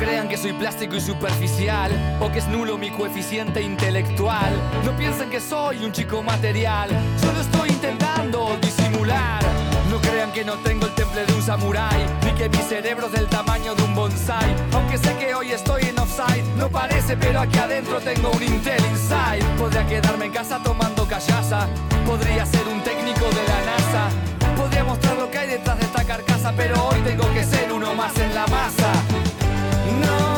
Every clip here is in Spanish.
crean que soy plástico y superficial o que es nulo mi coeficiente intelectual. No piensen que soy un chico material, solo estoy intentando disimular. No crean que no tengo el temple de un samurái, ni que mi cerebro es del tamaño de un bonsai. Aunque sé que hoy estoy en offside, no parece, pero aquí adentro tengo un Intel Inside. Podría quedarme en casa tomando callaza, podría ser un técnico de la NASA. Podría mostrar lo que hay detrás de esta carcasa, pero hoy tengo que ser uno más en la masa. No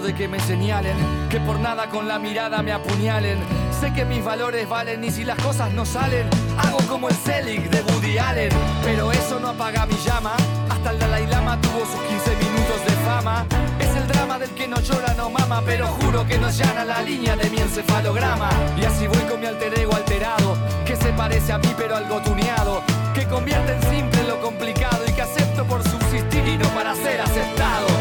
de que me señalen que por nada con la mirada me apuñalen. Sé que mis valores valen y si las cosas no salen hago como el Selig de Woody Allen. Pero eso no apaga mi llama hasta el Dalai Lama tuvo sus 15 minutos de fama. Es el drama del que no llora no mama pero juro que no llana la línea de mi encefalograma. Y así voy con mi alter ego alterado que se parece a mí pero algo tuneado que convierte en simple lo complicado y que acepto por subsistir y no para ser aceptado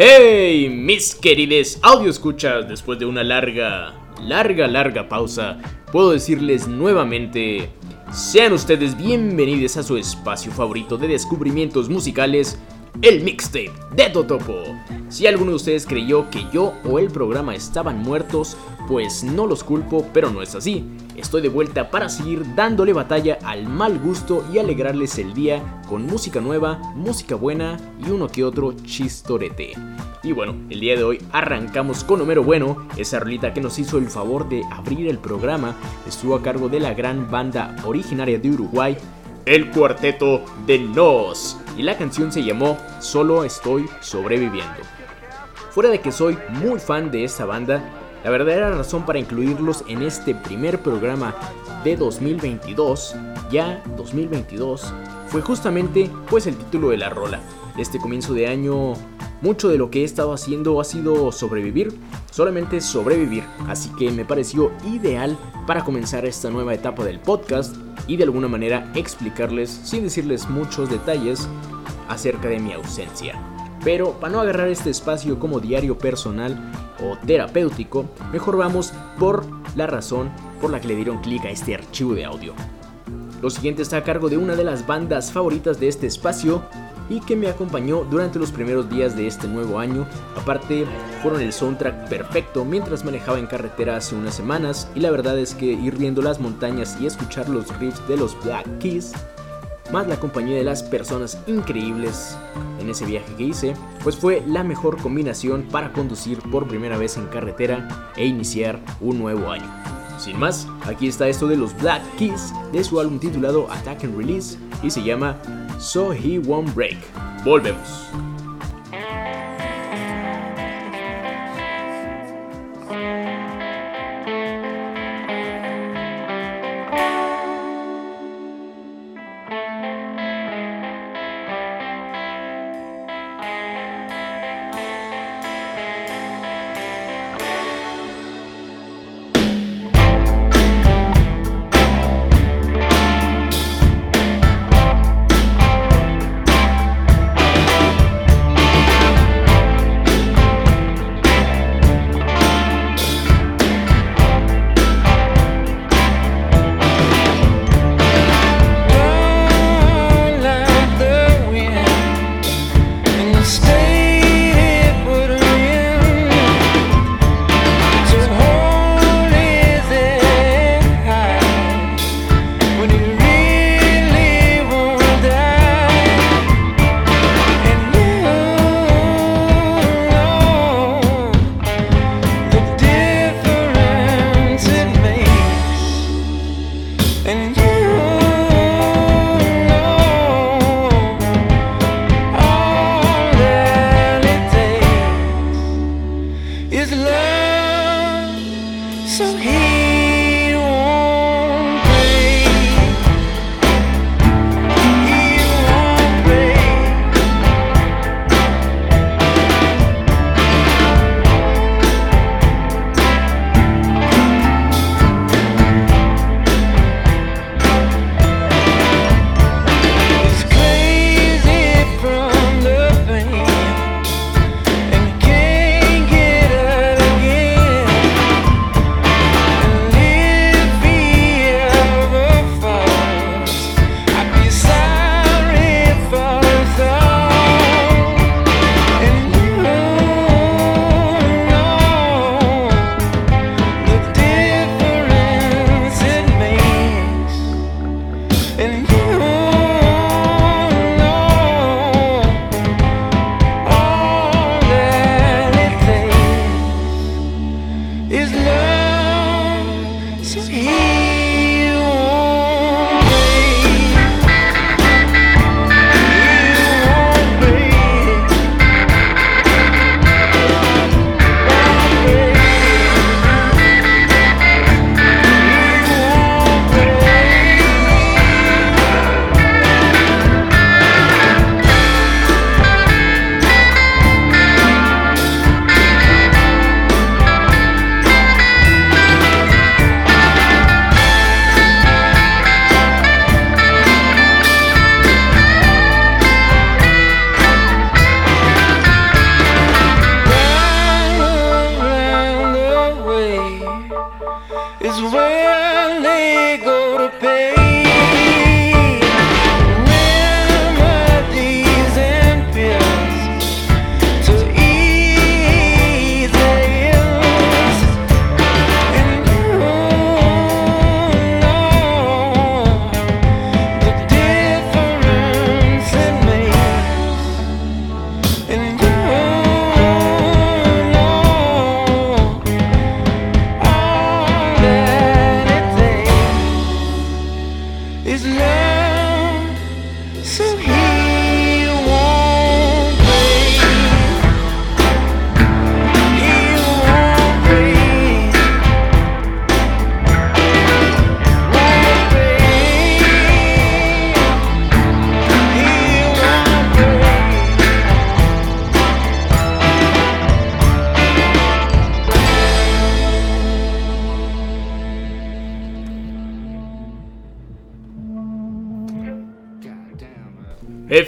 Hey, mis queridos audio escuchas, después de una larga, larga, larga pausa, puedo decirles nuevamente, sean ustedes bienvenidos a su espacio favorito de descubrimientos musicales, el mixtape de Totopo. Si alguno de ustedes creyó que yo o el programa estaban muertos, pues no los culpo, pero no es así. Estoy de vuelta para seguir dándole batalla al mal gusto y alegrarles el día con música nueva, música buena y uno que otro chistorete. Y bueno, el día de hoy arrancamos con Homero Bueno, esa rolita que nos hizo el favor de abrir el programa, estuvo a cargo de la gran banda originaria de Uruguay, el cuarteto de Nos, y la canción se llamó Solo estoy sobreviviendo. Fuera de que soy muy fan de esta banda, la verdadera razón para incluirlos en este primer programa de 2022, ya 2022, fue justamente pues el título de la rola. Este comienzo de año, mucho de lo que he estado haciendo ha sido sobrevivir, solamente sobrevivir, así que me pareció ideal para comenzar esta nueva etapa del podcast y de alguna manera explicarles, sin decirles muchos detalles, acerca de mi ausencia. Pero para no agarrar este espacio como diario personal o terapéutico, mejor vamos por la razón por la que le dieron clic a este archivo de audio. Lo siguiente está a cargo de una de las bandas favoritas de este espacio y que me acompañó durante los primeros días de este nuevo año. Aparte, fueron el soundtrack perfecto mientras manejaba en carretera hace unas semanas y la verdad es que ir viendo las montañas y escuchar los riffs de los Black Keys, más la compañía de las personas increíbles en ese viaje que hice, pues fue la mejor combinación para conducir por primera vez en carretera e iniciar un nuevo año. Sin más, aquí está esto de los Black Keys de su álbum titulado Attack and Release y se llama So He Won't Break. Volvemos.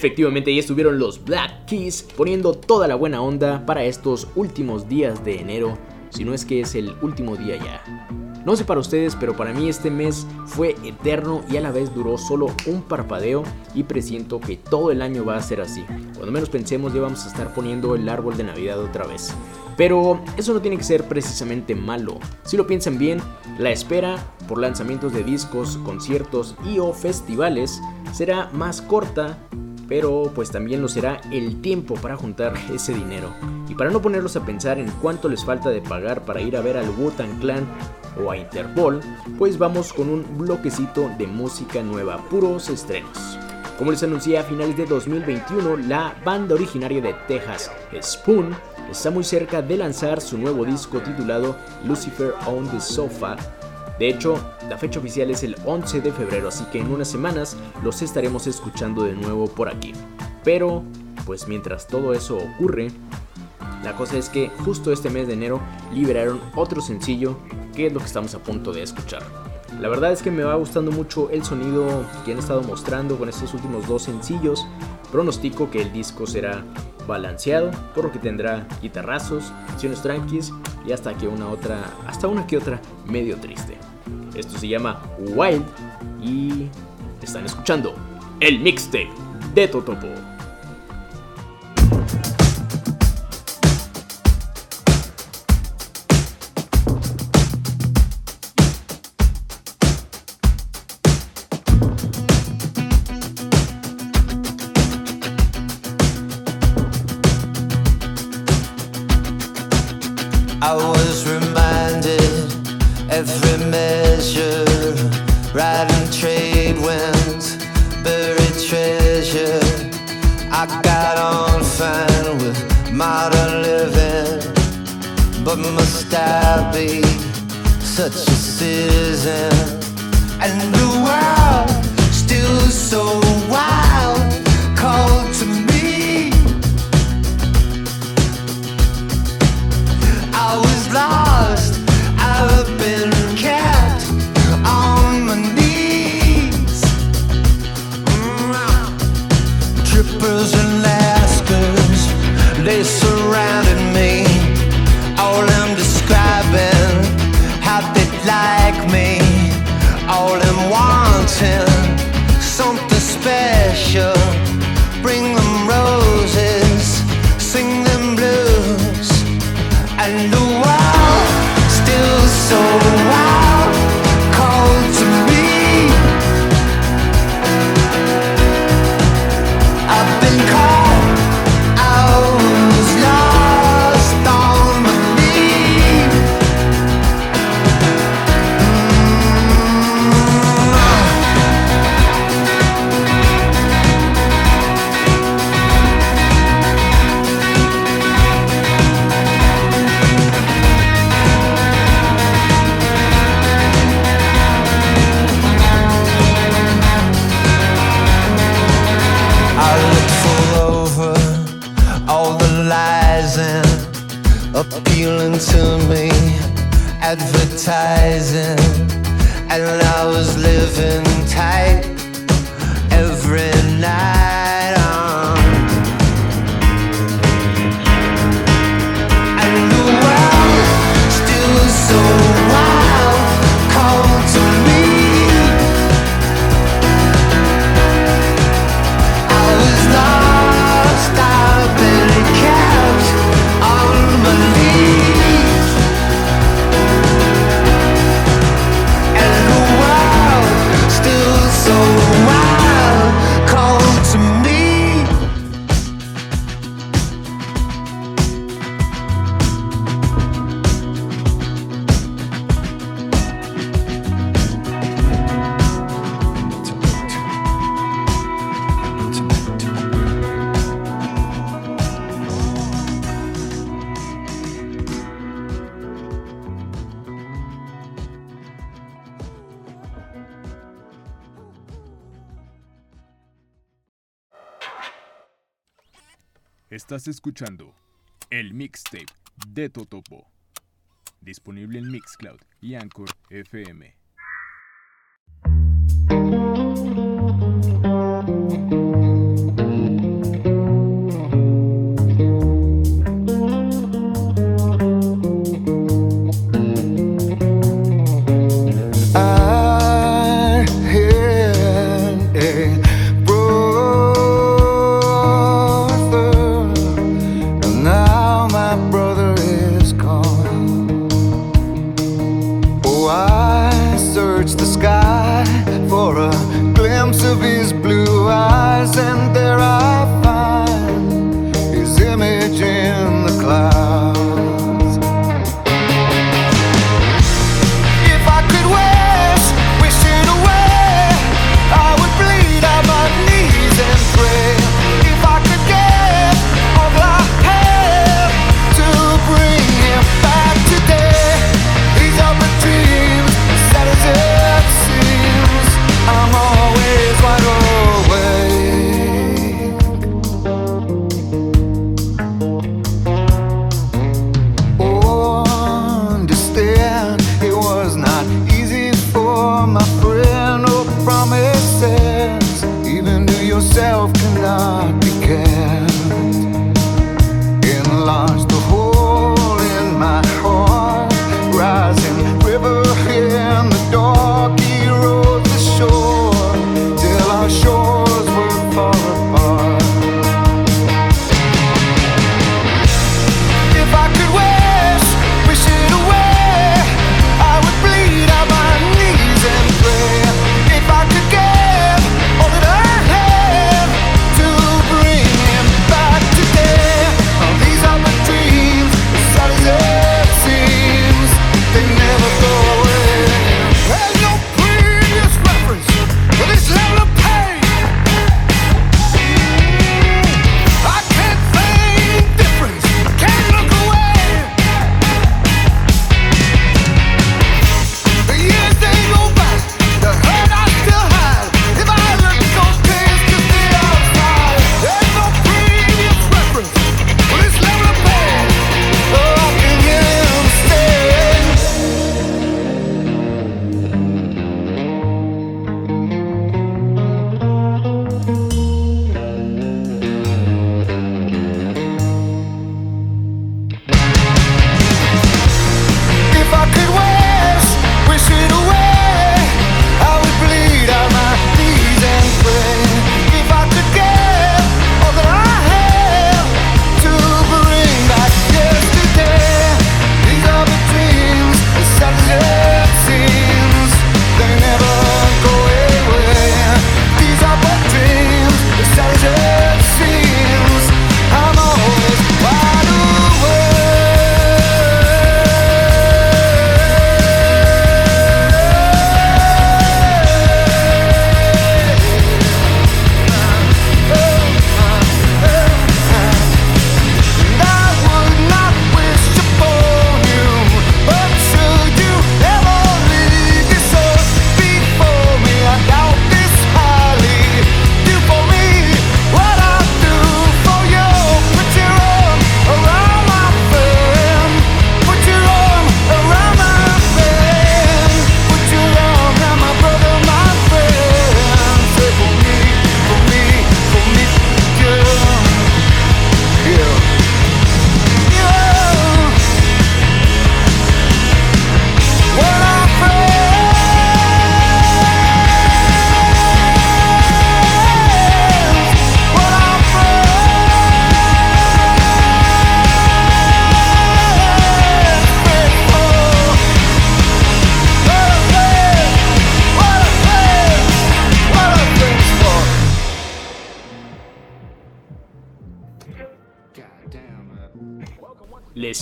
Efectivamente, ahí estuvieron los Black Keys poniendo toda la buena onda para estos últimos días de enero, si no es que es el último día ya. No sé para ustedes, pero para mí este mes fue eterno y a la vez duró solo un parpadeo y presiento que todo el año va a ser así. Cuando menos pensemos ya vamos a estar poniendo el árbol de Navidad otra vez. Pero eso no tiene que ser precisamente malo. Si lo piensan bien, la espera por lanzamientos de discos, conciertos y o festivales será más corta pero pues también lo será el tiempo para juntar ese dinero. Y para no ponerlos a pensar en cuánto les falta de pagar para ir a ver al Wu-Tang Clan o a Interpol, pues vamos con un bloquecito de música nueva, puros estrenos. Como les anuncié a finales de 2021, la banda originaria de Texas, Spoon, está muy cerca de lanzar su nuevo disco titulado Lucifer on the Sofa, de hecho, la fecha oficial es el 11 de febrero, así que en unas semanas los estaremos escuchando de nuevo por aquí. Pero, pues mientras todo eso ocurre, la cosa es que justo este mes de enero liberaron otro sencillo, que es lo que estamos a punto de escuchar. La verdad es que me va gustando mucho el sonido que han estado mostrando con estos últimos dos sencillos. Pronostico que el disco será balanceado, por lo que tendrá guitarrazos, canciones tranquis y hasta que una otra, hasta una que otra medio triste. Esto se llama Wild y están escuchando el mixtape de Totopo. And. Estás escuchando el mixtape de Totopo, disponible en Mixcloud y Anchor FM.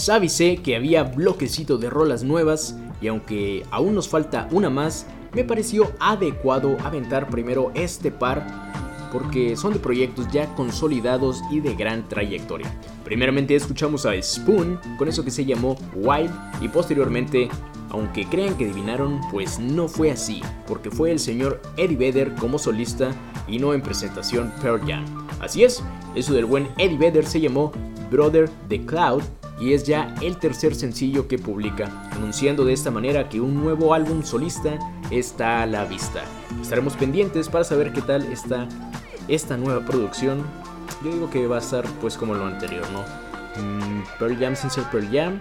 Avisé que había bloquecito de rolas nuevas y aunque aún nos falta una más, me pareció adecuado aventar primero este par porque son de proyectos ya consolidados y de gran trayectoria. Primeramente escuchamos a Spoon con eso que se llamó Wild y posteriormente, aunque crean que adivinaron, pues no fue así, porque fue el señor Eddie Vedder como solista y no en presentación Pearl Jam. Así es, eso del buen Eddie Vedder se llamó Brother the Cloud y es ya el tercer sencillo que publica, anunciando de esta manera que un nuevo álbum solista está a la vista. Estaremos pendientes para saber qué tal está esta nueva producción. Yo digo que va a estar pues como lo anterior, ¿no? Mm, Pearl Jam sin ser Pearl Jam,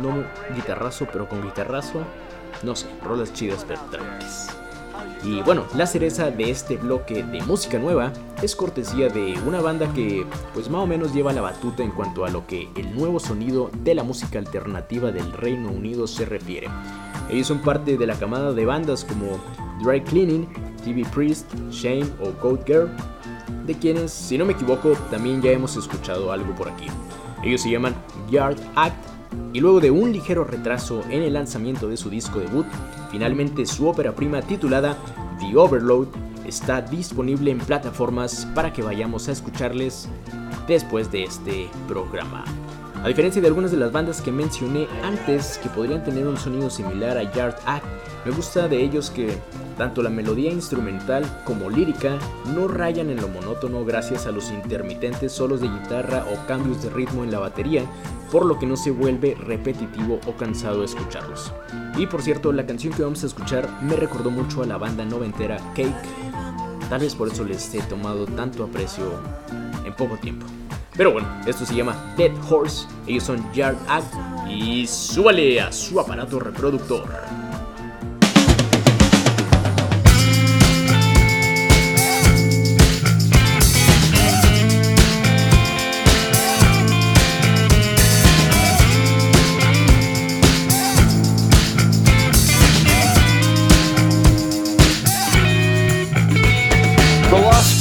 no guitarrazo pero con guitarrazo, no sé, rolas chidas pero tranquilas. Y bueno, la cereza de este bloque de música nueva es cortesía de una banda que pues más o menos lleva la batuta en cuanto a lo que el nuevo sonido de la música alternativa del Reino Unido se refiere. Ellos son parte de la camada de bandas como Dry Cleaning, TV Priest, Shame o Code Girl, de quienes, si no me equivoco, también ya hemos escuchado algo por aquí. Ellos se llaman Yard Act y luego de un ligero retraso en el lanzamiento de su disco debut, finalmente su ópera prima titulada The Overload está disponible en plataformas para que vayamos a escucharles después de este programa. A diferencia de algunas de las bandas que mencioné antes que podrían tener un sonido similar a Yard Act, me gusta de ellos que tanto la melodía instrumental como lírica no rayan en lo monótono gracias a los intermitentes solos de guitarra o cambios de ritmo en la batería, por lo que no se vuelve repetitivo o cansado escucharlos. Y por cierto, la canción que vamos a escuchar me recordó mucho a la banda noventera Cake, tal vez por eso les he tomado tanto aprecio en poco tiempo. Pero bueno, esto se llama Dead Horse, ellos son Yard Act y súbale a su aparato reproductor.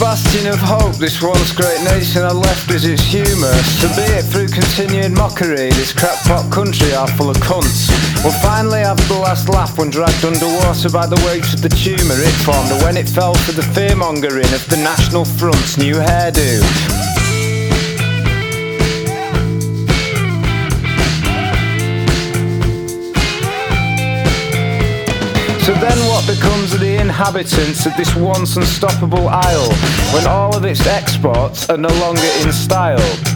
Bastion of hope this once great nation had left as its humour. So be it through continued mockery, this crackpot country are full of cunts. We'll finally have the last laugh when dragged underwater by the weight of the tumour it formed, or when it fell for the fearmongering of the National Front's new hairdo. So then inhabitants of this once unstoppable isle when all of its exports are no longer in style?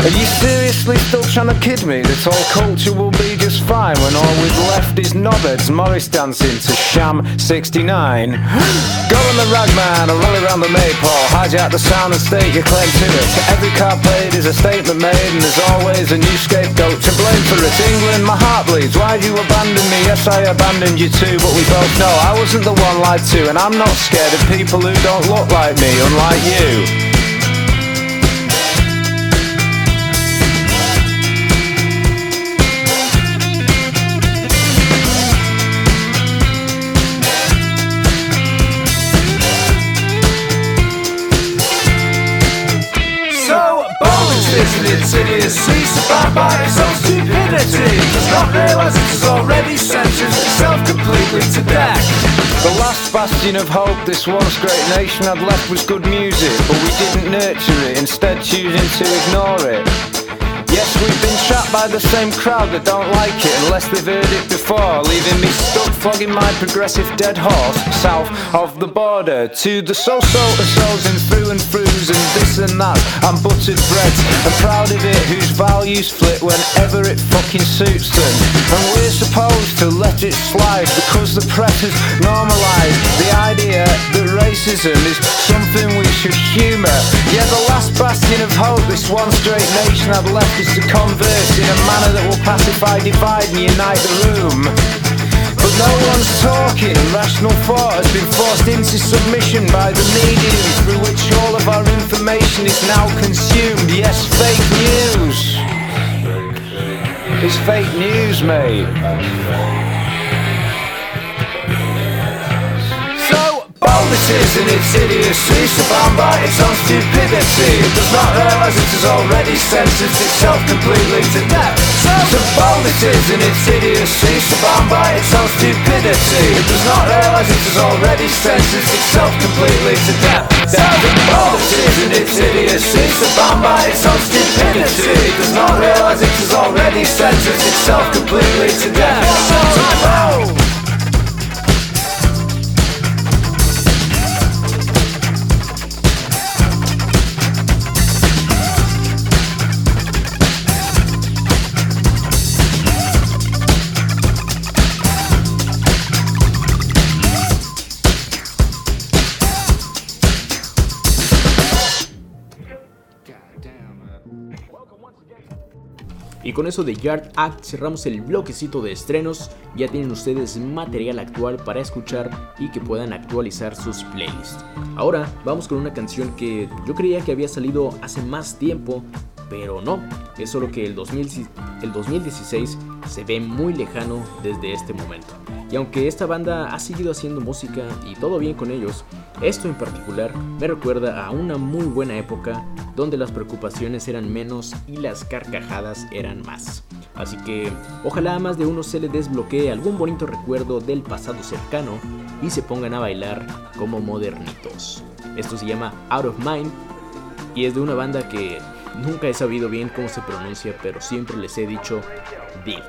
Are you seriously still trying to kid me that all culture will be just fine when all we've left is knobheads Morris dancing to Sham 69? Go on the ragman or roll around the maypole, hijack the sound and state your claim to it. Every card played is a statement made and there's always a new scapegoat to blame for it. England, my heart bleeds. Why'd you abandon me? Yes, I abandoned you too, but we both know I wasn't the one lied to and I'm not scared of people who don't look like me, unlike you. Idiocy Survived by its own stupidity. Does not realise it's already sentenced itself completely to death. The last bastion of hope this once great nation had left was good music But we didn't nurture it, instead choosing to ignore it Yes, we've been trapped by the same crowd that don't like it unless they've heard it before, leaving me stuck flogging my progressive dead horse south of the border to the so-so so's and through and throughs and this and that and buttered breads. I'm proud of it whose values flip whenever it fucking suits them. And we're supposed to let it slide because the press has normalised the idea that racism is something we should humour. Yeah, the last bastion of hope this one straight nation had left to converse in a manner that will pacify, divide and unite the room. But no one's talking, rational thought has been forced into submission by the medium through which all of our information is now consumed. Yes, fake news. It's fake news, mate. Is in its idiocy, so bound by its own stupidity. It does not realise it has already sentenced itself completely to death. Bold it is in its idiocy, so bound by its own stupidity. It does not realise it has already sentenced itself completely to death. Bold it is in its idiocy, so bound by its own stupidity. It does not realise it has already sentenced itself completely to death. So Y con eso de Yard Act cerramos el bloquecito de estrenos. Ya tienen ustedes material actual para escuchar y que puedan actualizar sus playlists. Ahora vamos con una canción que yo creía que había salido hace más tiempo, pero no. Es solo que el, 2000 el 2016 se ve muy lejano desde este momento. Y aunque esta banda ha seguido haciendo música y todo bien con ellos, esto en particular me recuerda a una muy buena época donde las preocupaciones eran menos y las carcajadas eran más. Así que ojalá a más de uno se le desbloquee algún bonito recuerdo del pasado cercano y se pongan a bailar como modernitos. Esto se llama Out of Mind y es de una banda que nunca he sabido bien cómo se pronuncia, pero siempre les he dicho Div.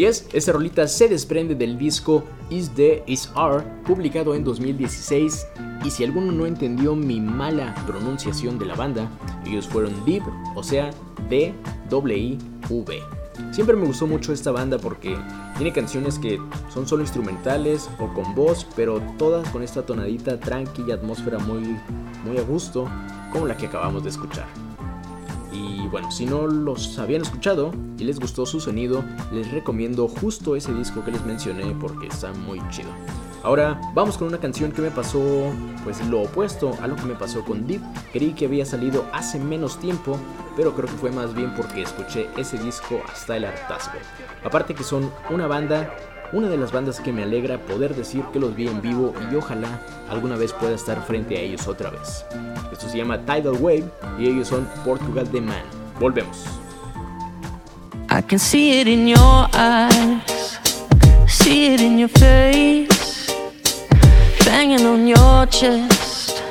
Así es, esta rolita se desprende del disco Is The Is Are, publicado en 2016, Y si alguno no entendió mi mala pronunciación de la banda, ellos fueron Div, o sea, D-W-I-V. Siempre me gustó mucho esta banda porque tiene canciones que son solo instrumentales o con voz, pero todas con esta tonadita tranqui y atmósfera muy, muy a gusto, como la que acabamos de escuchar. Y bueno, si no los habían escuchado y les gustó su sonido, les recomiendo justo ese disco que les mencioné porque está muy chido. Ahora vamos con una canción que me pasó pues lo opuesto a lo que me pasó con Deep. Creí que había salido hace menos tiempo, pero creo que fue más bien porque escuché ese disco hasta el hartazgo. Aparte que son una banda, una de las bandas que me alegra poder decir que los vi en vivo y ojalá alguna vez pueda estar frente a ellos otra vez. Esto se llama Tidal Wave y ellos son Portugal The Man. Volvemos. I can see it in your eyes, see it in your face, banging on your chest,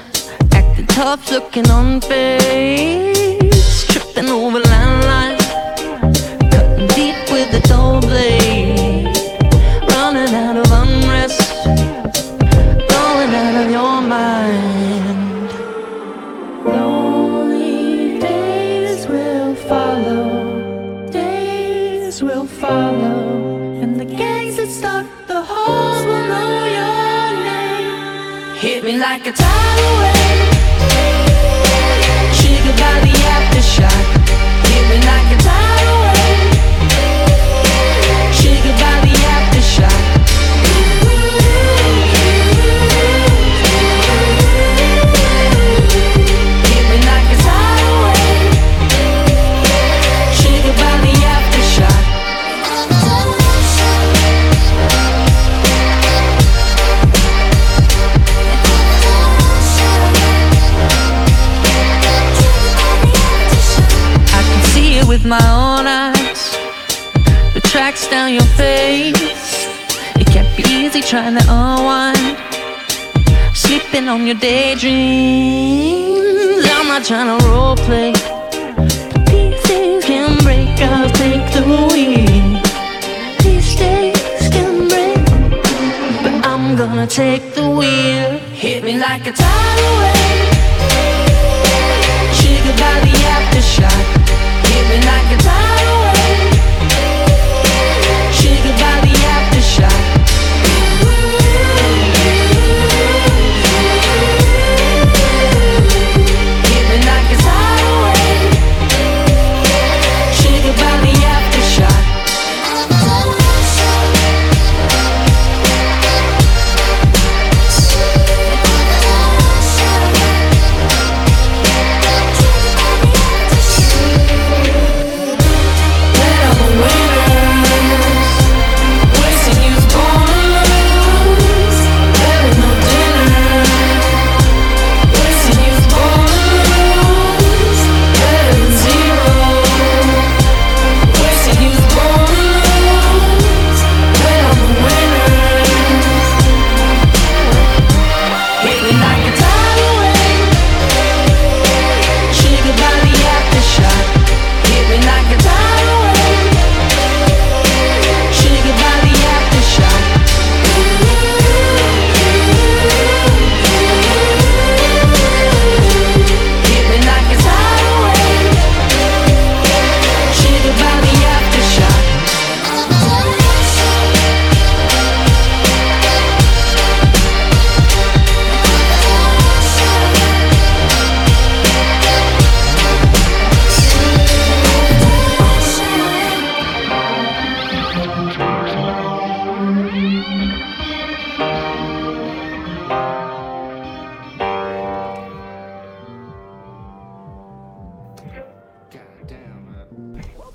acting tough, looking on face, tripping over landline, cutting deep with a dull blade, like a tidal wave, triggered by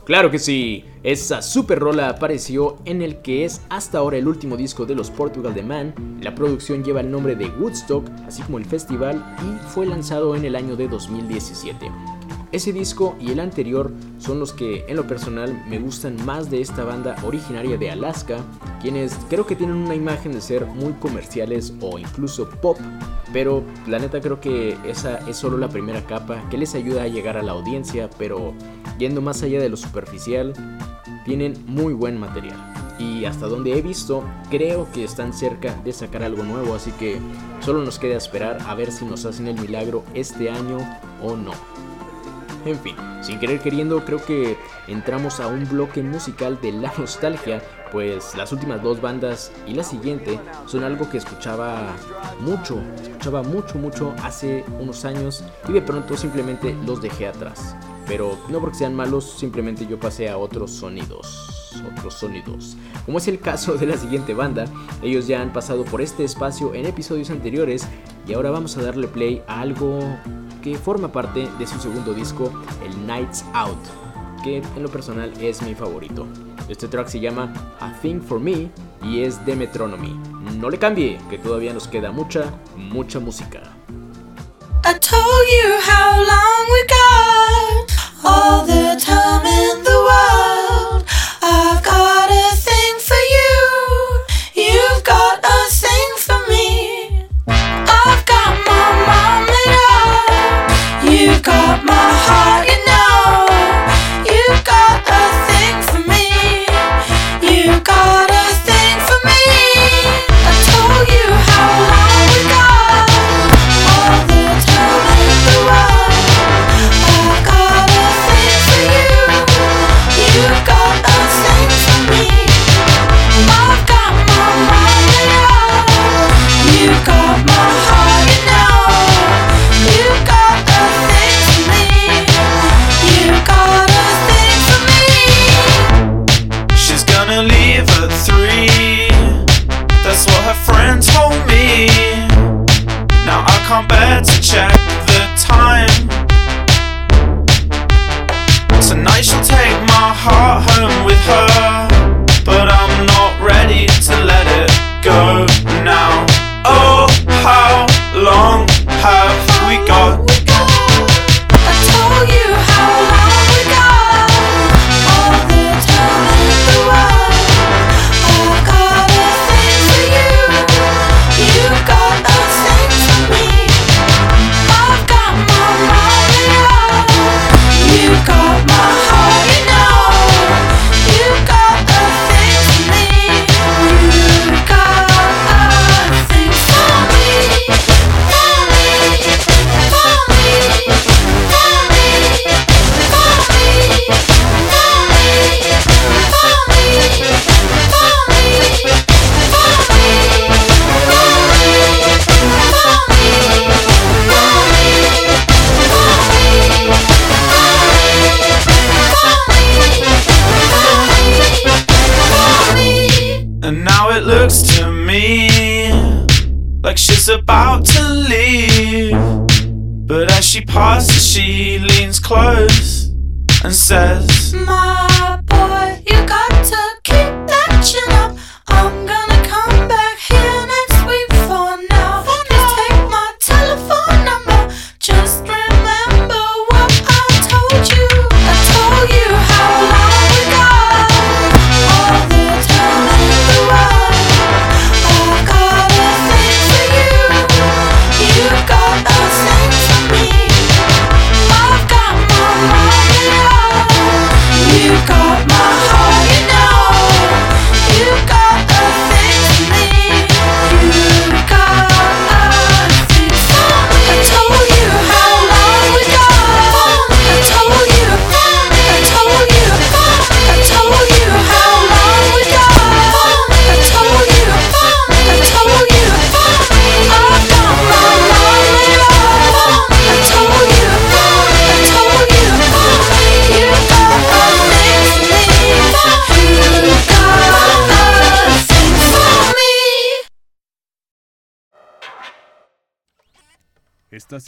Claro que sí, esa super rola apareció en el que es hasta ahora el último disco de los Portugal The Man. La producción lleva el nombre de Woodstock, así como el festival, y fue lanzado en el año de 2017. Ese disco y el anterior son los que en lo personal me gustan más de esta banda originaria de Alaska, quienes creo que tienen una imagen de ser muy comerciales o incluso pop, pero la neta creo que esa es solo la primera capa que les ayuda a llegar a la audiencia, pero yendo más allá de lo superficial, tienen muy buen material y hasta donde he visto, creo que están cerca de sacar algo nuevo, así que solo nos queda esperar a ver si nos hacen el milagro este año o no. En fin, sin querer queriendo, creo que entramos a un bloque musical de la nostalgia, pues las últimas dos bandas y la siguiente son algo que escuchaba mucho, escuchaba mucho, mucho hace unos años y de pronto simplemente los dejé atrás. Pero no porque sean malos, simplemente yo pasé a otros sonidos otros sonidos. Como es el caso de la siguiente banda, ellos ya han pasado por este espacio en episodios anteriores y ahora vamos a darle play a algo que forma parte de su segundo disco, el Nights Out, que en lo personal es mi favorito. Este track se llama A Thing for Me y es de Metronomy. No le cambie, que todavía nos queda mucha, mucha música. got my heart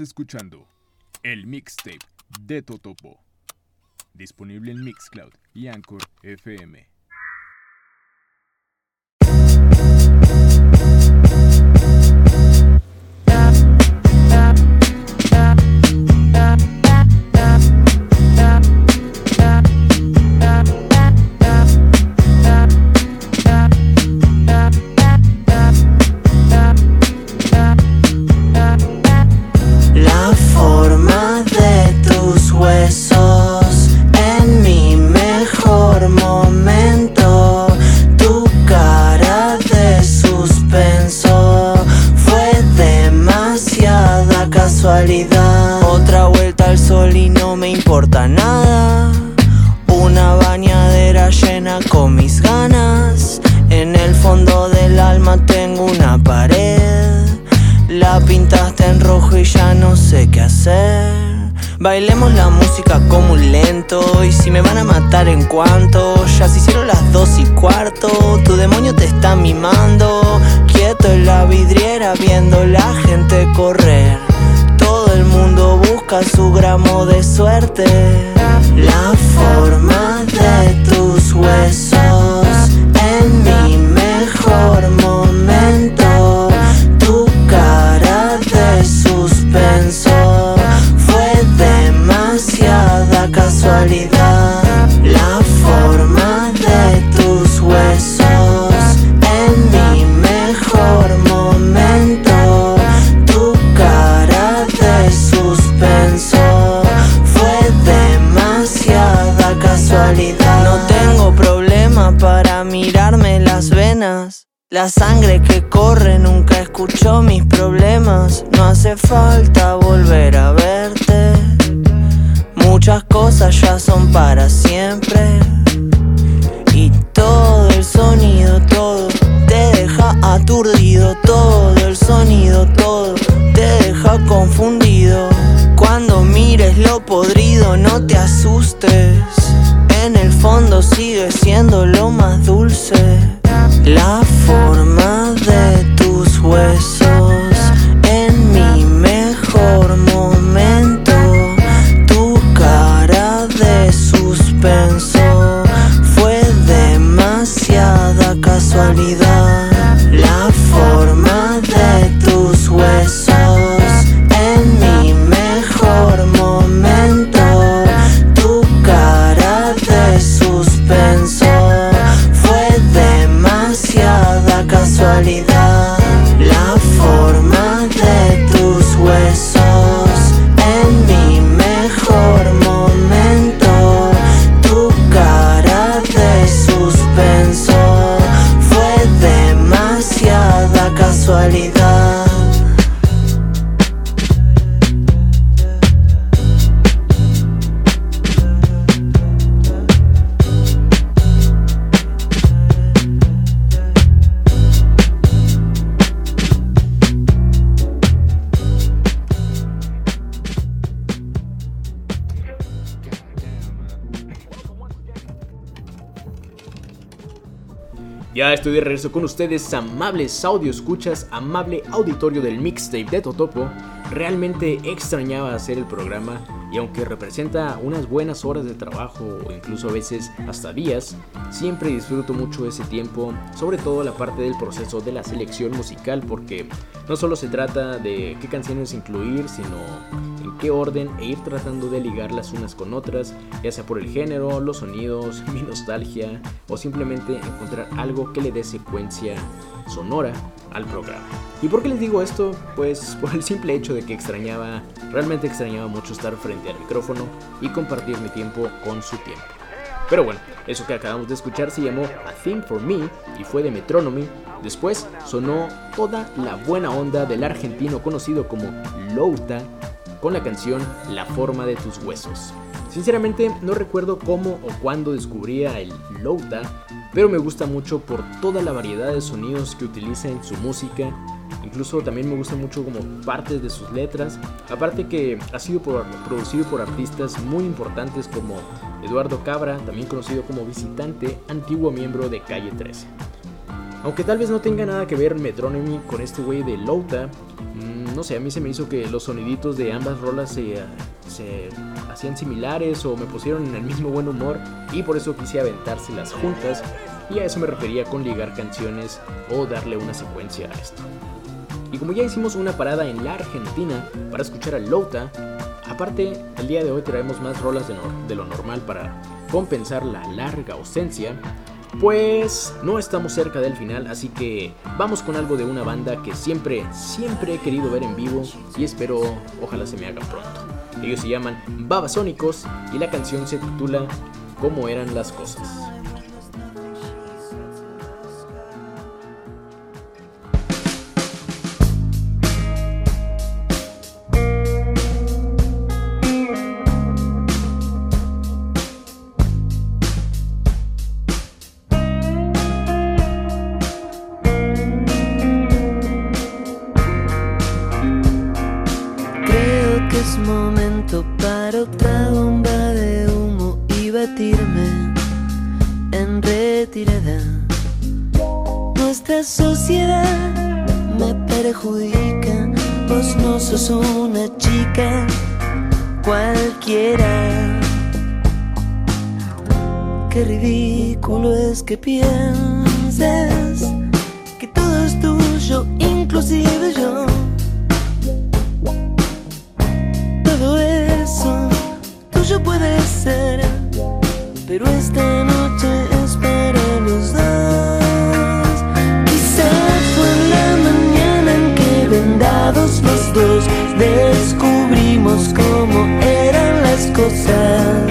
Escuchando el mixtape de Totopo. Disponible en Mixcloud y Anchor FM. Importa nada. Una bañadera llena con mis ganas. En el fondo del alma tengo una pared. La pintaste en rojo y ya no sé qué hacer. Bailemos la música como un lento. Y si me van a matar en cuanto, ya se hicieron las dos y cuarto. Tu demonio te está mimando. Quieto en la vidriera viendo la gente correr. Busca su gramo de suerte. La Ya estoy de regreso con ustedes, amables audio escuchas, amable auditorio del mixtape de Totopo. Realmente extrañaba hacer el programa y aunque representa unas buenas horas de trabajo o incluso a veces hasta días, siempre disfruto mucho ese tiempo, sobre todo la parte del proceso de la selección musical porque no solo se trata de qué canciones incluir, sino qué orden e ir tratando de ligarlas unas con otras, ya sea por el género, los sonidos, mi nostalgia o simplemente encontrar algo que le dé secuencia sonora al programa. ¿Y por qué les digo esto? Pues por el simple hecho de que extrañaba, realmente extrañaba mucho estar frente al micrófono y compartir mi tiempo con su tiempo. Pero bueno, eso que acabamos de escuchar se llamó A Thing for Me y fue de Metronomy. Después sonó toda la buena onda del argentino conocido como Louta con la canción La forma de tus huesos. Sinceramente no recuerdo cómo o cuándo descubría el Louta, pero me gusta mucho por toda la variedad de sonidos que utiliza en su música. Incluso también me gusta mucho como partes de sus letras. Aparte que ha sido producido por artistas muy importantes como Eduardo Cabra, también conocido como Visitante, antiguo miembro de Calle 13. Aunque tal vez no tenga nada que ver Metronomy con este güey de Louta, mm, no sé, a mí se me hizo que los soniditos de ambas rolas se, se hacían similares o me pusieron en el mismo buen humor y por eso quise aventárselas juntas y a eso me refería con ligar canciones o darle una secuencia a esto. Y como ya hicimos una parada en la Argentina para escuchar a Louta, aparte el día de hoy traemos más rolas de, nor- de lo normal para compensar la larga ausencia, pues no estamos cerca del final, así que vamos con algo de una banda que siempre, siempre he querido ver en vivo y espero, ojalá se me haga pronto. Ellos se llaman Babasónicos y la canción se titula Cómo eran las cosas. Vos no sos una chica cualquiera. Qué ridículo es que pienses que todo es tuyo, inclusive yo. Todo eso tuyo puede ser, pero esta noche descubrimos cómo eran las cosas.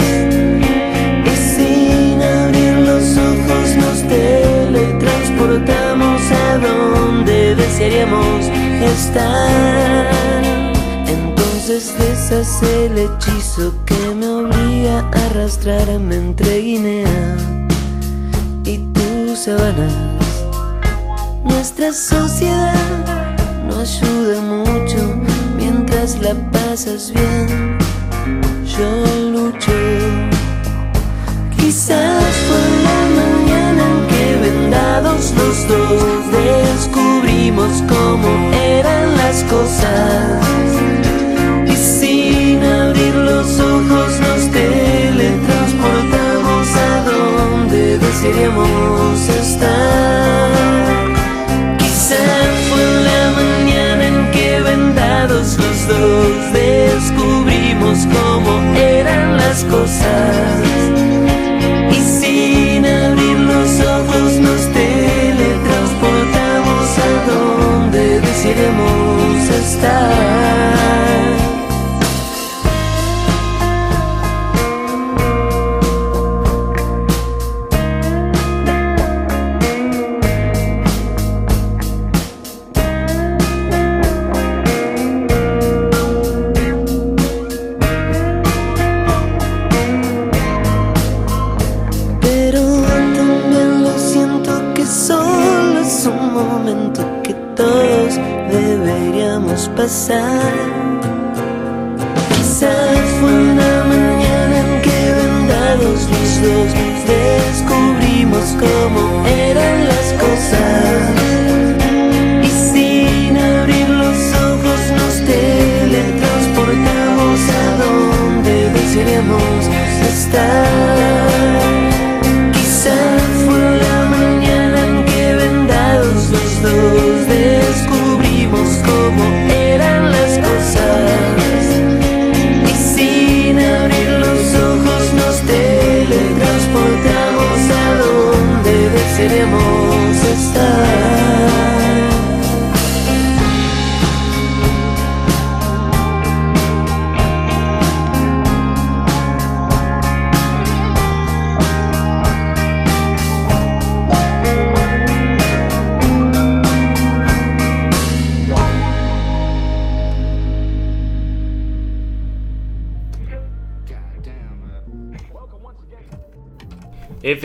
Y sin abrir los ojos nos teletransportamos a donde desearíamos estar. Entonces deshace el hechizo que me obliga a arrastrarme entre Guinea y tus sabanas. Nuestra sociedad no ayuda mucho la pasas bien. Yo lucho. Quizás fue la mañana en que vendados los dos descubrimos cómo eran las cosas. Y sin abrir los ojos nos teletransportamos a donde desearíamos estar. Los dos descubrimos cómo eran las cosas. Y sin abrir los ojos nos teletransportamos a donde desearemos estar.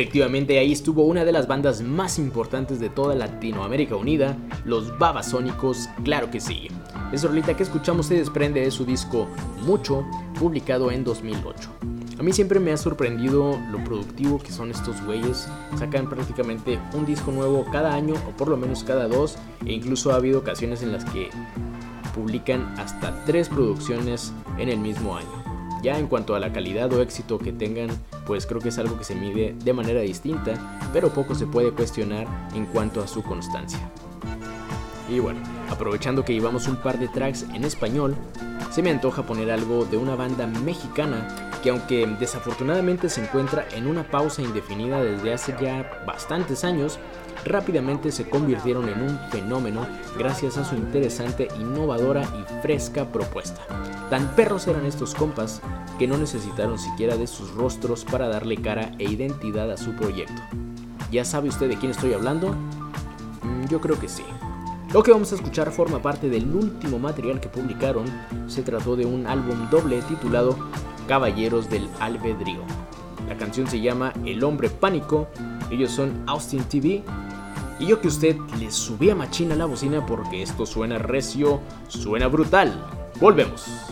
Efectivamente, ahí estuvo una de las bandas más importantes de toda Latinoamérica Unida, los Babasónicos, claro que sí. Esa rolita que escuchamos se desprende de su disco Mucho, publicado en 2008. A mí siempre me ha sorprendido lo productivo que son estos güeyes. Sacan prácticamente un disco nuevo cada año o por lo menos cada dos. E incluso ha habido ocasiones en las que publican hasta tres producciones en el mismo año. Ya en cuanto a la calidad o éxito que tengan, pues creo que es algo que se mide de manera distinta, pero poco se puede cuestionar en cuanto a su constancia. Y bueno, aprovechando que llevamos un par de tracks en español, se me antoja poner algo de una banda mexicana que aunque desafortunadamente se encuentra en una pausa indefinida desde hace ya bastantes años, rápidamente se convirtieron en un fenómeno gracias a su interesante, innovadora y fresca propuesta. Tan perros eran estos compas que no necesitaron siquiera de sus rostros para darle cara e identidad a su proyecto. ¿Ya sabe usted de quién estoy hablando? Mm, Yo creo que sí. Lo que vamos a escuchar forma parte del último material que publicaron. Se trató de un álbum doble titulado Caballeros del Albedrío. La canción se llama El Hombre Pánico. Ellos son Austin TV. Y yo que usted le subí a machina la bocina porque esto suena recio, suena brutal. Volvemos.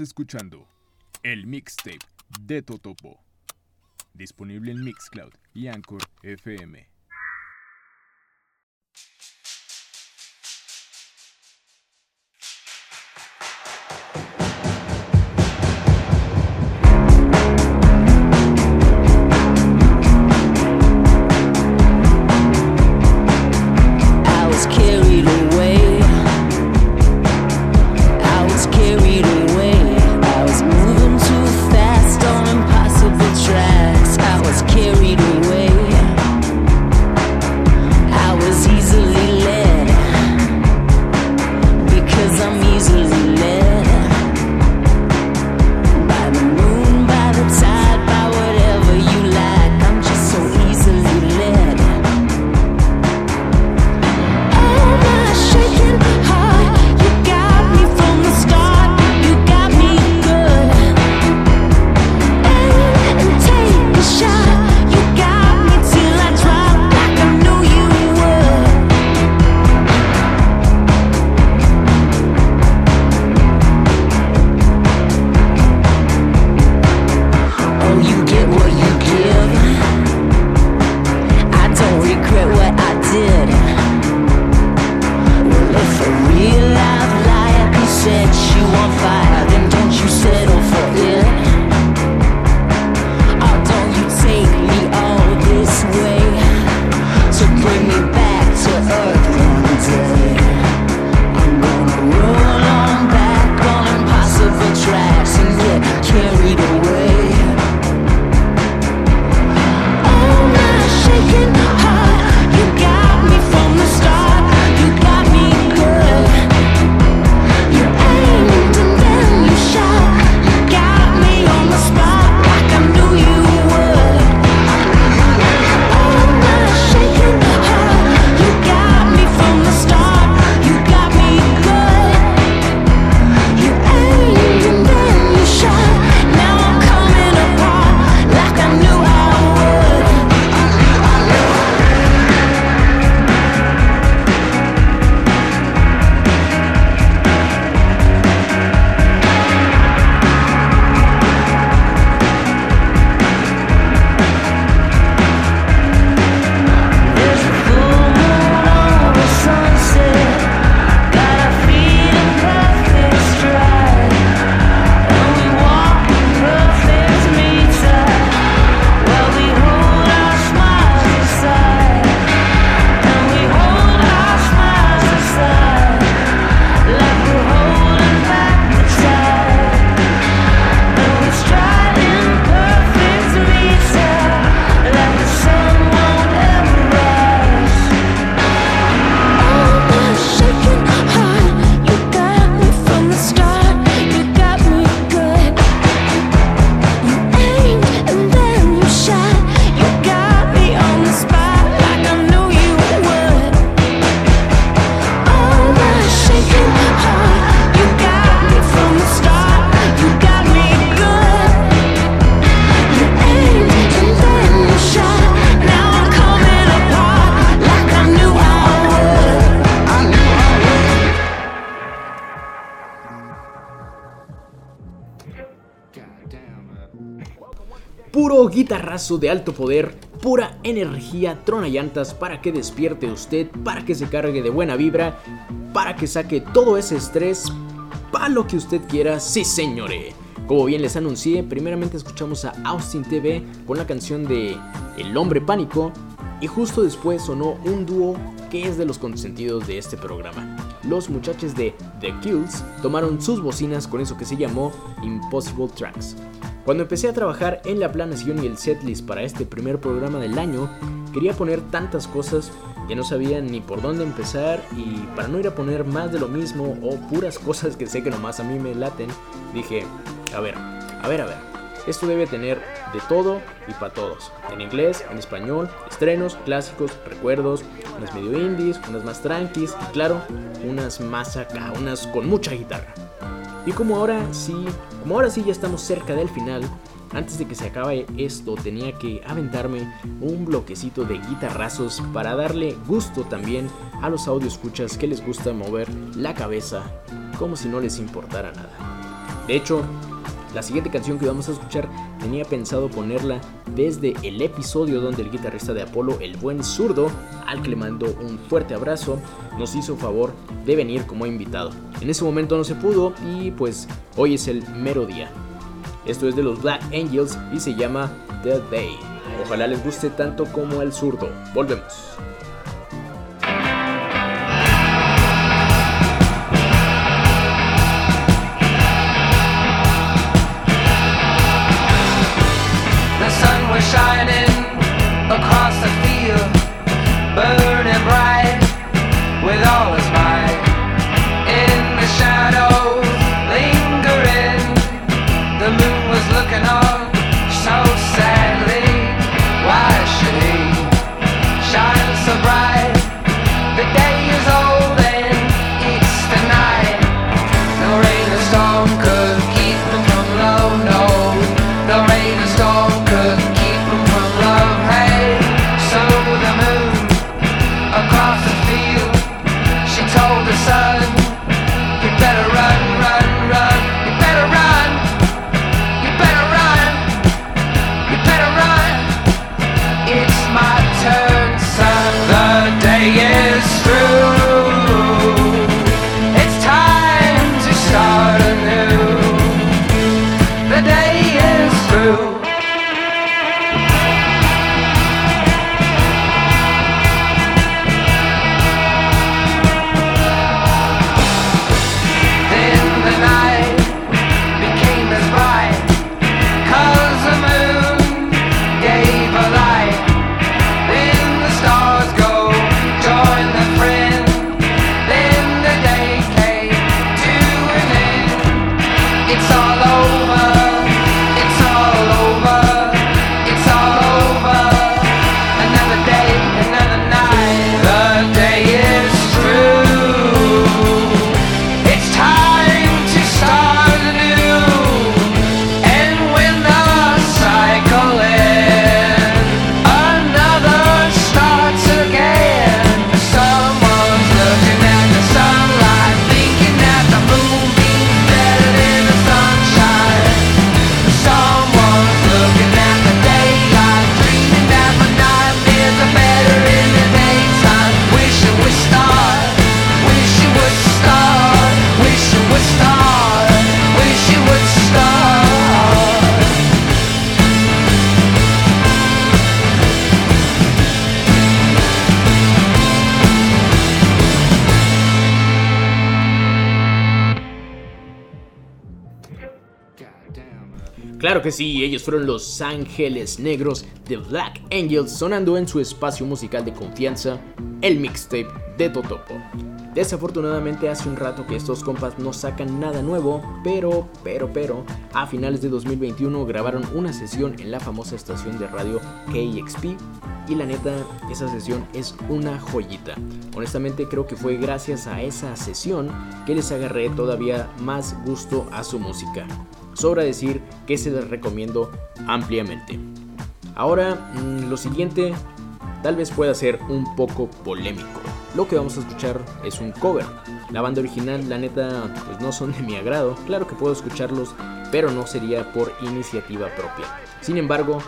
Escuchando el mixtape de Totopo. Disponible en Mixcloud y Anchor FM. Guitarrazo de alto poder, pura energía, trona llantas para que despierte usted, para que se cargue de buena vibra, para que saque todo ese estrés, para lo que usted quiera, sí señores. Como bien les anuncié, primeramente escuchamos a Austin TV con la canción de El hombre pánico y justo después sonó un dúo que es de los consentidos de este programa. Los muchachos de The Kills tomaron sus bocinas con eso que se llamó Impossible Tracks. Cuando empecé a trabajar en la planeación y el setlist para este primer programa del año, quería poner tantas cosas que no sabía ni por dónde empezar y para no ir a poner más de lo mismo o puras cosas que sé que nomás a mí me laten, dije, a ver, a ver, a ver, esto debe tener de todo y para todos, en inglés, en español, estrenos, clásicos, recuerdos, unas medio indies, unas más tranquis y claro, unas más acá, unas con mucha guitarra. Y como ahora sí, como ahora sí ya estamos cerca del final, antes de que se acabe esto tenía que aventarme un bloquecito de guitarrazos para darle gusto también a los audio escuchas que les gusta mover la cabeza como si no les importara nada. De hecho, la siguiente canción que vamos a escuchar tenía pensado ponerla desde el episodio donde el guitarrista de Apolo, el buen zurdo, al que le mando un fuerte abrazo, nos hizo favor de venir como invitado. En ese momento no se pudo y pues hoy es el mero día. Esto es de los Black Angels y se llama The Day. Ojalá les guste tanto como el zurdo. Volvemos. Que sí, ellos fueron los Ángeles Negros de Black Angels sonando en su espacio musical de confianza, el mixtape de Totopo. Desafortunadamente hace un rato que estos compas no sacan nada nuevo, pero, pero, pero, a finales de 2021 grabaron una sesión en la famosa estación de radio KXP y la neta, esa sesión es una joyita. Honestamente creo que fue gracias a esa sesión que les agarré todavía más gusto a su música. Sobra decir que se les recomiendo ampliamente. Ahora, mm, lo siguiente tal vez pueda ser un poco polémico. Lo que vamos a escuchar es un cover. La banda original, la neta, pues no son de mi agrado. Claro que puedo escucharlos, pero no sería por iniciativa propia. Sin embargo,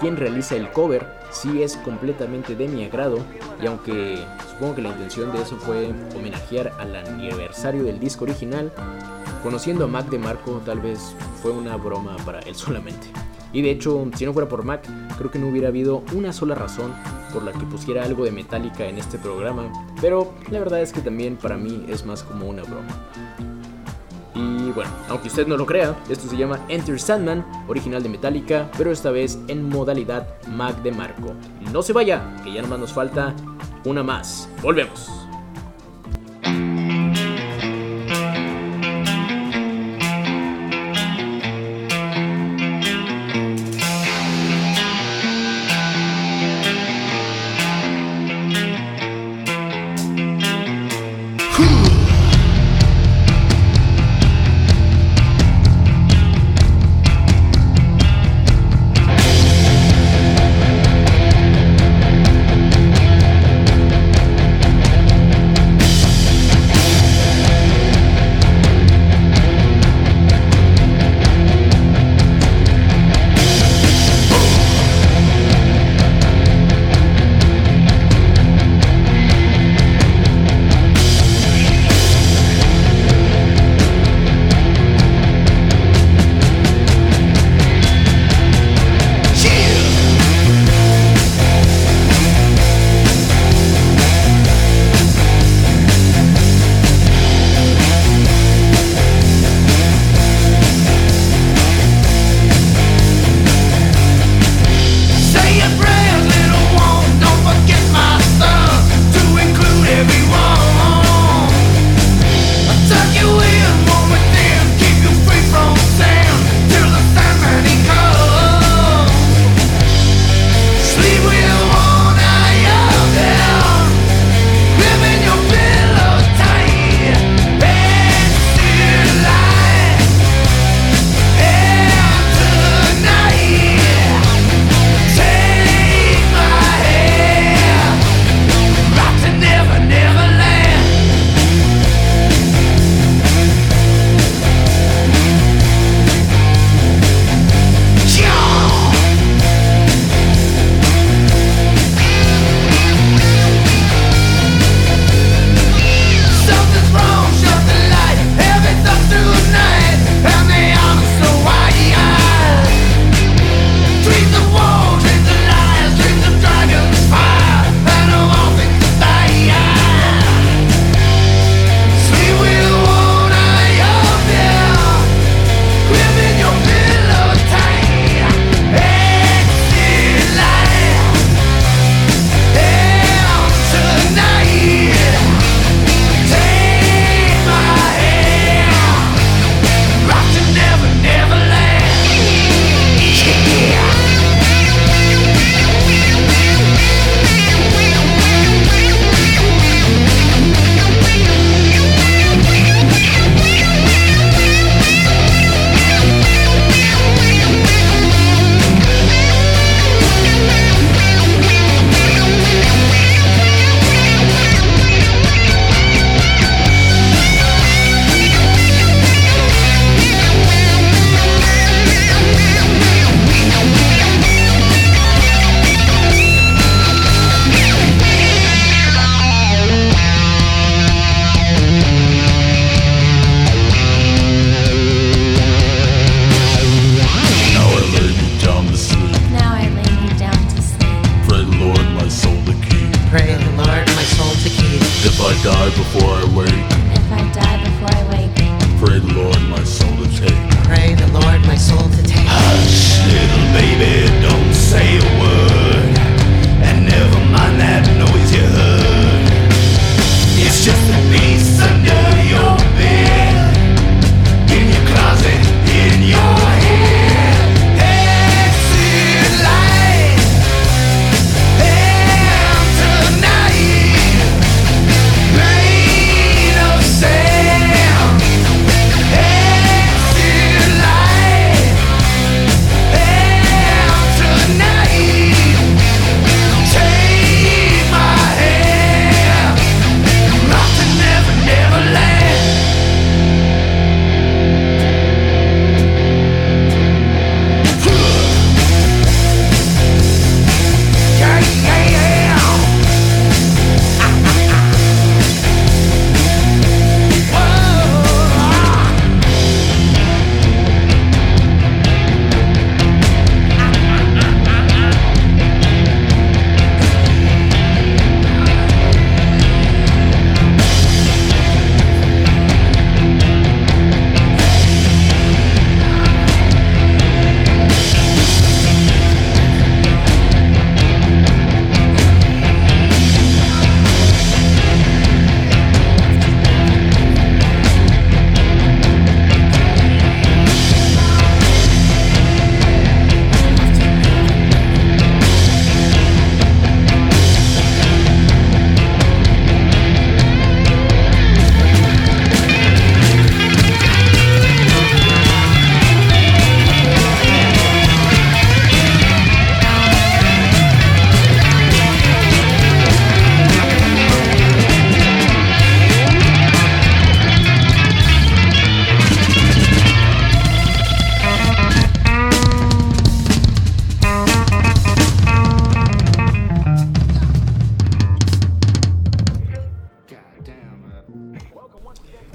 quien realiza el cover sí es completamente de mi agrado y aunque supongo que la intención de eso fue homenajear al aniversario del disco original, conociendo a Mac de Marco tal vez fue una broma para él solamente. Y de hecho, si no fuera por Mac, creo que no hubiera habido una sola razón por la que pusiera algo de Metallica en este programa, pero la verdad es que también para mí es más como una broma. Y bueno, aunque usted no lo crea, esto se llama Enter Sandman, original de Metallica, pero esta vez en modalidad Mac de Marco. No se vaya, que ya nomás nos falta una más. Volvemos.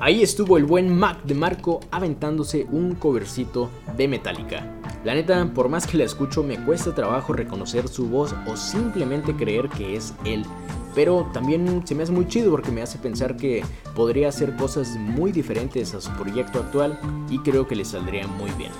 Ahí estuvo el buen Mac de Marco aventándose un covercito de Metallica. La neta, por más que la escucho, me cuesta trabajo reconocer su voz o simplemente creer que es él. Pero también se me hace muy chido porque me hace pensar que podría hacer cosas muy diferentes a su proyecto actual y creo que le saldría muy bien.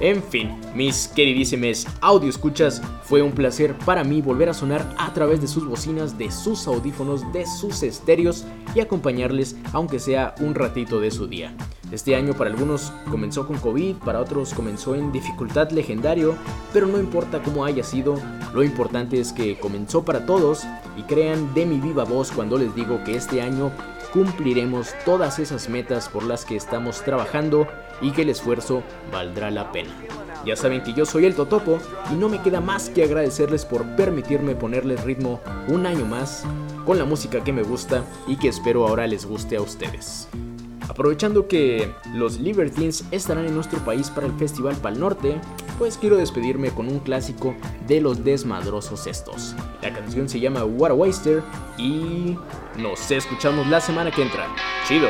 En fin, mis queridísimes audio escuchas, fue un placer para mí volver a sonar a través de sus bocinas, de sus audífonos, de sus estéreos y acompañarles aunque sea un ratito de su día. Este año para algunos comenzó con COVID, para otros comenzó en dificultad legendario, pero no importa cómo haya sido, lo importante es que comenzó para todos y crean de mi viva voz cuando les digo que este año cumpliremos todas esas metas por las que estamos trabajando y que el esfuerzo valdrá la pena. Ya saben que yo soy el Totopo y no me queda más que agradecerles por permitirme ponerles ritmo un año más con la música que me gusta y que espero ahora les guste a ustedes. Aprovechando que los Libertines estarán en nuestro país para el Festival Pal Norte, pues quiero despedirme con un clásico de los desmadrosos estos. La canción se llama What a Waster y nos escuchamos la semana que entra. Chido.